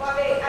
Uma vez.